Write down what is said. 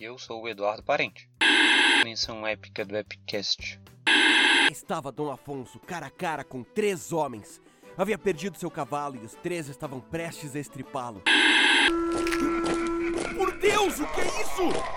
Eu sou o Eduardo Parente. Menção épica do Epicast. Estava Dom Afonso cara a cara com três homens. Havia perdido seu cavalo e os três estavam prestes a estripá-lo. Por Deus, o que é isso?